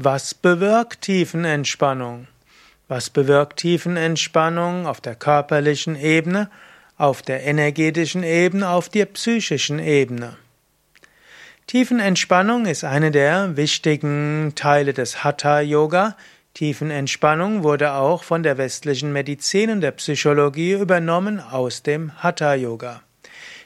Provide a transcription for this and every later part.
Was bewirkt Tiefenentspannung? Was bewirkt Tiefenentspannung auf der körperlichen Ebene, auf der energetischen Ebene, auf der psychischen Ebene? Tiefenentspannung ist eine der wichtigen Teile des Hatha Yoga. Tiefenentspannung wurde auch von der westlichen Medizin und der Psychologie übernommen aus dem Hatha Yoga.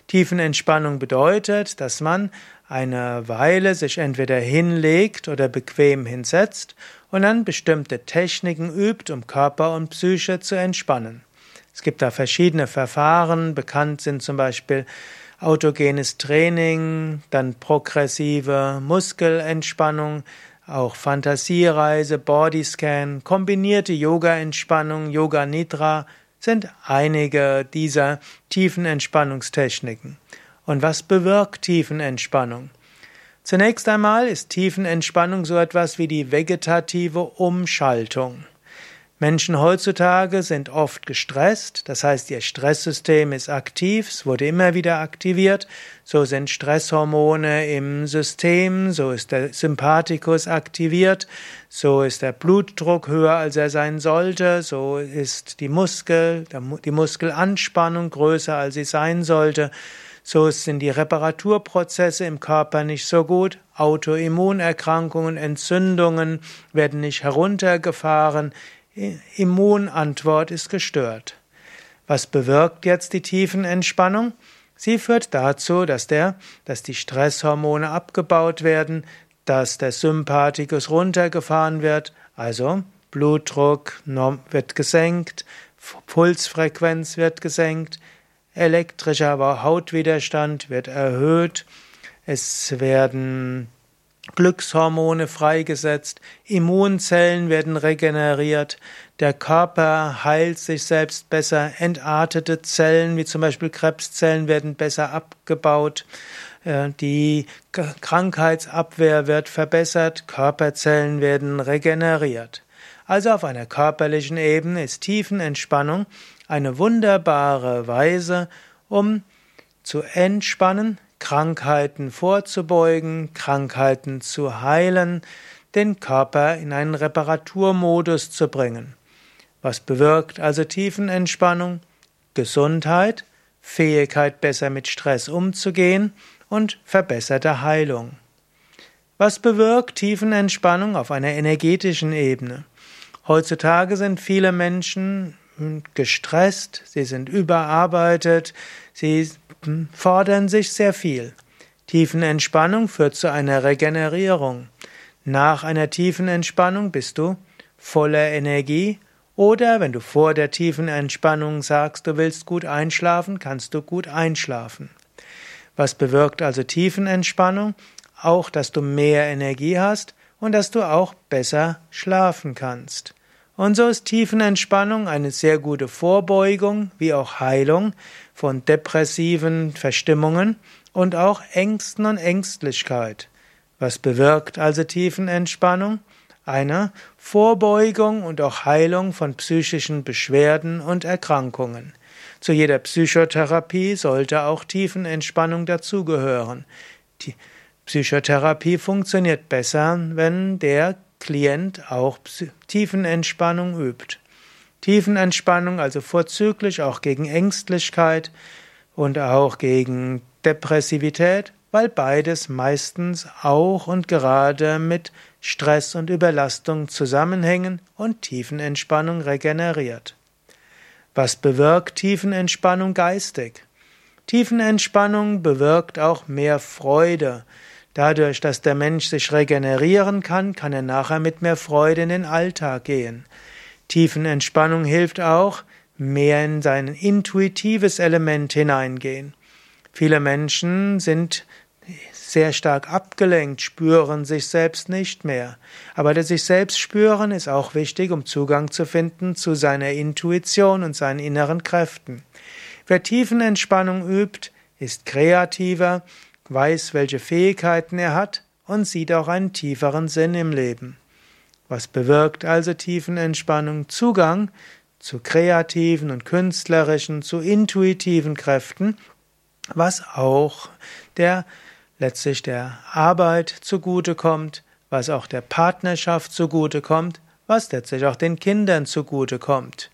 Tiefenentspannung bedeutet, dass man eine Weile sich entweder hinlegt oder bequem hinsetzt und dann bestimmte Techniken übt, um Körper und Psyche zu entspannen. Es gibt da verschiedene Verfahren. Bekannt sind zum Beispiel autogenes Training, dann progressive Muskelentspannung, auch Fantasiereise, Bodyscan, kombinierte Yoga-Entspannung, Yoga Nidra sind einige dieser tiefen Entspannungstechniken. Und was bewirkt Tiefenentspannung? Zunächst einmal ist Tiefenentspannung so etwas wie die vegetative Umschaltung. Menschen heutzutage sind oft gestresst, das heißt, ihr Stresssystem ist aktiv, es wurde immer wieder aktiviert, so sind Stresshormone im System, so ist der Sympathikus aktiviert, so ist der Blutdruck höher, als er sein sollte, so ist die Muskel, die Muskelanspannung größer, als sie sein sollte, so sind die Reparaturprozesse im Körper nicht so gut, Autoimmunerkrankungen, Entzündungen werden nicht heruntergefahren, Immunantwort ist gestört. Was bewirkt jetzt die Tiefenentspannung? Sie führt dazu, dass, der, dass die Stresshormone abgebaut werden, dass der Sympathikus runtergefahren wird, also Blutdruck wird gesenkt, Pulsfrequenz wird gesenkt, elektrischer Hautwiderstand wird erhöht, es werden Glückshormone freigesetzt, Immunzellen werden regeneriert, der Körper heilt sich selbst besser, entartete Zellen wie zum Beispiel Krebszellen werden besser abgebaut, äh, die Krankheitsabwehr wird verbessert, Körperzellen werden regeneriert. Also auf einer körperlichen Ebene ist Tiefenentspannung eine wunderbare Weise, um zu entspannen, Krankheiten vorzubeugen, Krankheiten zu heilen, den Körper in einen Reparaturmodus zu bringen. Was bewirkt also Tiefenentspannung? Gesundheit, Fähigkeit besser mit Stress umzugehen und verbesserte Heilung. Was bewirkt Tiefenentspannung auf einer energetischen Ebene? Heutzutage sind viele Menschen gestresst, sie sind überarbeitet, sie fordern sich sehr viel. Tiefenentspannung führt zu einer Regenerierung. Nach einer tiefen Entspannung bist du voller Energie oder wenn du vor der tiefen Entspannung sagst, du willst gut einschlafen, kannst du gut einschlafen. Was bewirkt also Tiefenentspannung? Auch, dass du mehr Energie hast und dass du auch besser schlafen kannst. Und so ist Tiefenentspannung eine sehr gute Vorbeugung wie auch Heilung von depressiven Verstimmungen und auch Ängsten und Ängstlichkeit. Was bewirkt also Tiefenentspannung? Eine Vorbeugung und auch Heilung von psychischen Beschwerden und Erkrankungen. Zu jeder Psychotherapie sollte auch Tiefenentspannung dazugehören. Die Psychotherapie funktioniert besser, wenn der Klient auch Tiefenentspannung übt. Tiefenentspannung also vorzüglich auch gegen Ängstlichkeit und auch gegen Depressivität, weil beides meistens auch und gerade mit Stress und Überlastung zusammenhängen und Tiefenentspannung regeneriert. Was bewirkt Tiefenentspannung geistig? Tiefenentspannung bewirkt auch mehr Freude, Dadurch, dass der Mensch sich regenerieren kann, kann er nachher mit mehr Freude in den Alltag gehen. Tiefenentspannung hilft auch, mehr in sein intuitives Element hineingehen. Viele Menschen sind sehr stark abgelenkt, spüren sich selbst nicht mehr. Aber das sich selbst spüren ist auch wichtig, um Zugang zu finden zu seiner Intuition und seinen inneren Kräften. Wer Tiefenentspannung übt, ist kreativer, weiß, welche Fähigkeiten er hat und sieht auch einen tieferen Sinn im Leben. Was bewirkt also Tiefenentspannung? Zugang zu kreativen und künstlerischen, zu intuitiven Kräften, was auch der letztlich der Arbeit zugutekommt, was auch der Partnerschaft zugutekommt, was letztlich auch den Kindern zugutekommt.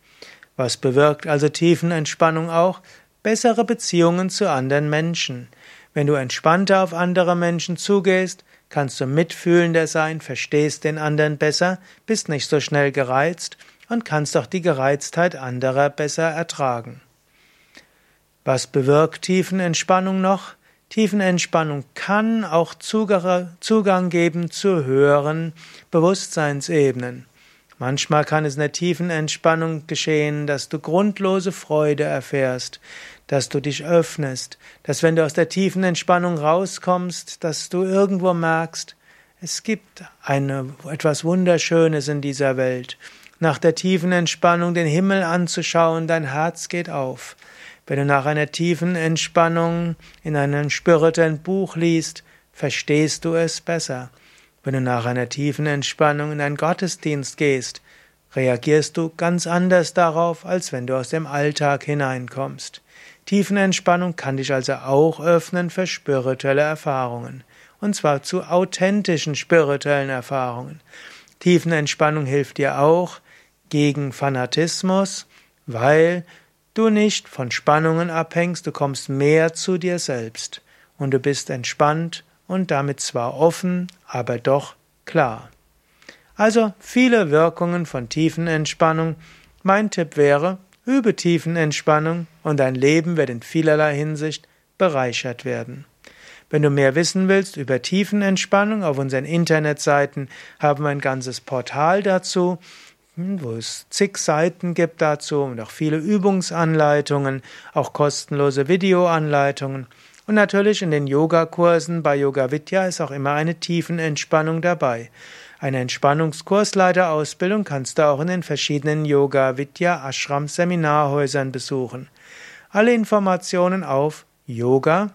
Was bewirkt also Tiefenentspannung auch? Bessere Beziehungen zu anderen Menschen. Wenn du entspannter auf andere Menschen zugehst, kannst du mitfühlender sein, verstehst den anderen besser, bist nicht so schnell gereizt und kannst auch die Gereiztheit anderer besser ertragen. Was bewirkt Tiefenentspannung noch? Tiefenentspannung kann auch Zugang geben zu höheren Bewusstseinsebenen. Manchmal kann es in der tiefen Entspannung geschehen, dass du grundlose Freude erfährst, dass du dich öffnest, dass wenn du aus der tiefen Entspannung rauskommst, dass du irgendwo merkst, es gibt eine, etwas Wunderschönes in dieser Welt. Nach der tiefen Entspannung den Himmel anzuschauen, dein Herz geht auf. Wenn du nach einer tiefen Entspannung in einem spirituellen Buch liest, verstehst du es besser. Wenn du nach einer tiefen Entspannung in einen Gottesdienst gehst, reagierst du ganz anders darauf, als wenn du aus dem Alltag hineinkommst. Tiefenentspannung kann dich also auch öffnen für spirituelle Erfahrungen. Und zwar zu authentischen spirituellen Erfahrungen. Tiefenentspannung hilft dir auch gegen Fanatismus, weil du nicht von Spannungen abhängst, du kommst mehr zu dir selbst und du bist entspannt und damit zwar offen, aber doch klar. Also viele Wirkungen von Tiefenentspannung. Mein Tipp wäre, Übe Tiefenentspannung und dein Leben wird in vielerlei Hinsicht bereichert werden. Wenn du mehr wissen willst über Tiefenentspannung, auf unseren Internetseiten haben wir ein ganzes Portal dazu, wo es zig Seiten gibt dazu und auch viele Übungsanleitungen, auch kostenlose Videoanleitungen. Und natürlich in den Yogakursen bei Yoga Vidya ist auch immer eine Tiefenentspannung dabei. Eine Entspannungskursleiterausbildung kannst du auch in den verschiedenen Yoga Vidya Ashram Seminarhäusern besuchen. Alle Informationen auf yoga-vidya.de